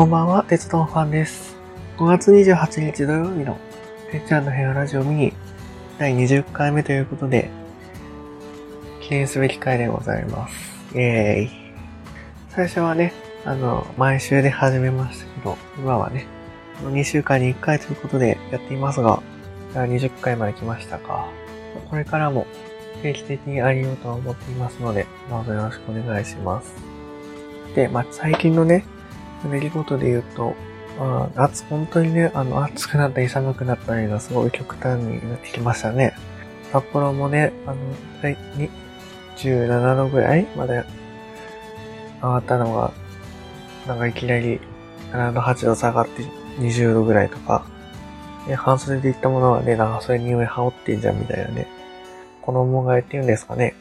こんばんは、鉄道ファンです。5月28日土曜日のてっちゃんの部屋ラジオミニ第20回目ということで、記念すべき回でございます。イェーイ。最初はね、あの、毎週で始めましたけど、今はね、2週間に1回ということでやっていますが、20回まで来ましたか。これからも定期的にありようとは思っていますので、どうぞよろしくお願いします。で、まあ、最近のね、出来事で言うと、まあ、暑、本当にね、あの、暑くなったり寒くなったりがすごい極端になってきましたね。札幌もね、あの、はい、に、17度ぐらいまで上がったのが、なんかいきなり7度、8度下がって20度ぐらいとか、ね、半袖で行ったものはね、長袖に上羽織ってんじゃんみたいなね、衣替えっていうんですかね。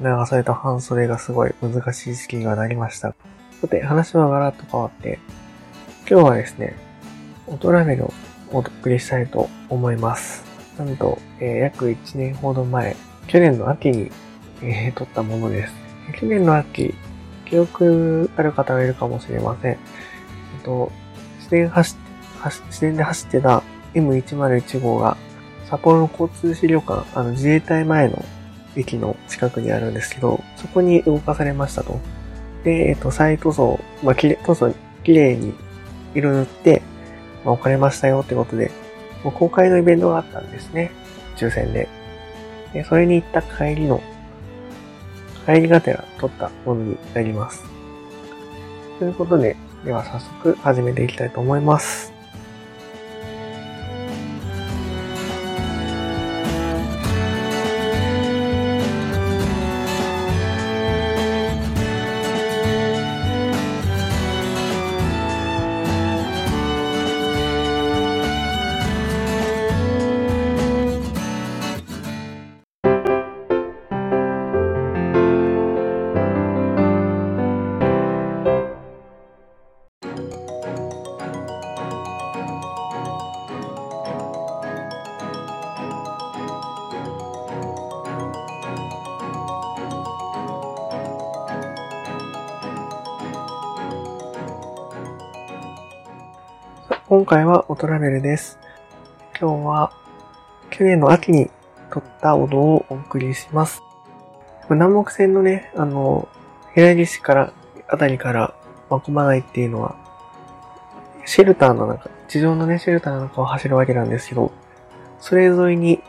長袖と半袖がすごい難しい時期がなりました。さて、話はガラッと変わって、今日はですね、オトラベルをお送りしたいと思います。なんと、えー約1年ほど前、去年の秋に、えー撮ったものです。去年の秋、記憶ある方がいるかもしれません。えっと、自転走走自転で走ってた M101 号が、札幌の交通資料館、あの自衛隊前の駅の近くにあるんですけど、そこに動かされましたと。で、えっと、再塗装、まあ、きれ塗装、綺麗に色塗って、まあ、置かれましたよってことで、もう公開のイベントがあったんですね。抽選で。で、それに行った帰りの、帰りがてら撮ったものになります。ということで、では早速始めていきたいと思います。今回はオトラベルです。今日は去年の秋に撮ったお堂をお送りします。南北線のね、あの、平木市から、あたりから真駒内っていうのは、シェルターの中、地上のね、シェルターの中を走るわけなんですけど、それ沿いに、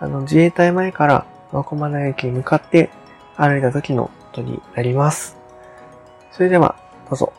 あの、自衛隊前から真駒内駅に向かって歩いた時のことになります。それでは、どうぞ。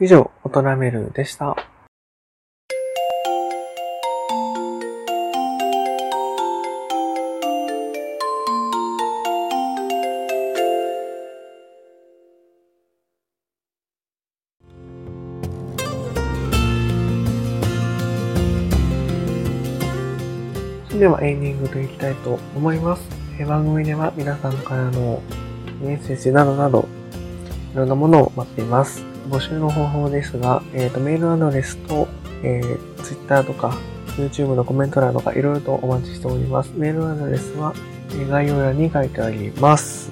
以上、大人メルでした。ではエンディングといきたいと思います。番組では皆さんからのメッセージなどなど、いろんなものを待っています。募集の方法ですが、えっ、ー、と、メールアドレスと、えー、Twitter とか、YouTube のコメント欄とか、いろいろとお待ちしております。メールアドレスは、え概要欄に書いてあります。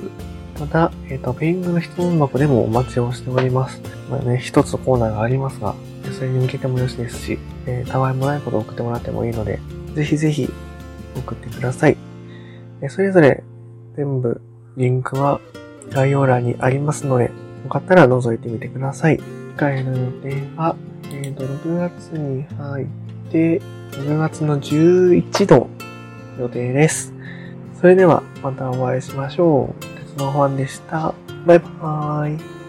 また、えっ、ー、と、ペイングの質問箱でもお待ちをしております。まあね、一つコーナーがありますが、それに向けてもよしですし、えー、たわいもないことを送ってもらってもいいので、ぜひぜひ送ってください。それぞれ全部リンクは概要欄にありますので、よかったら覗いてみてください。次回の予定は、えーと、6月に入って、6月の11度予定です。それではまたお会いしましょう。鉄のファンでした。バイバーイ。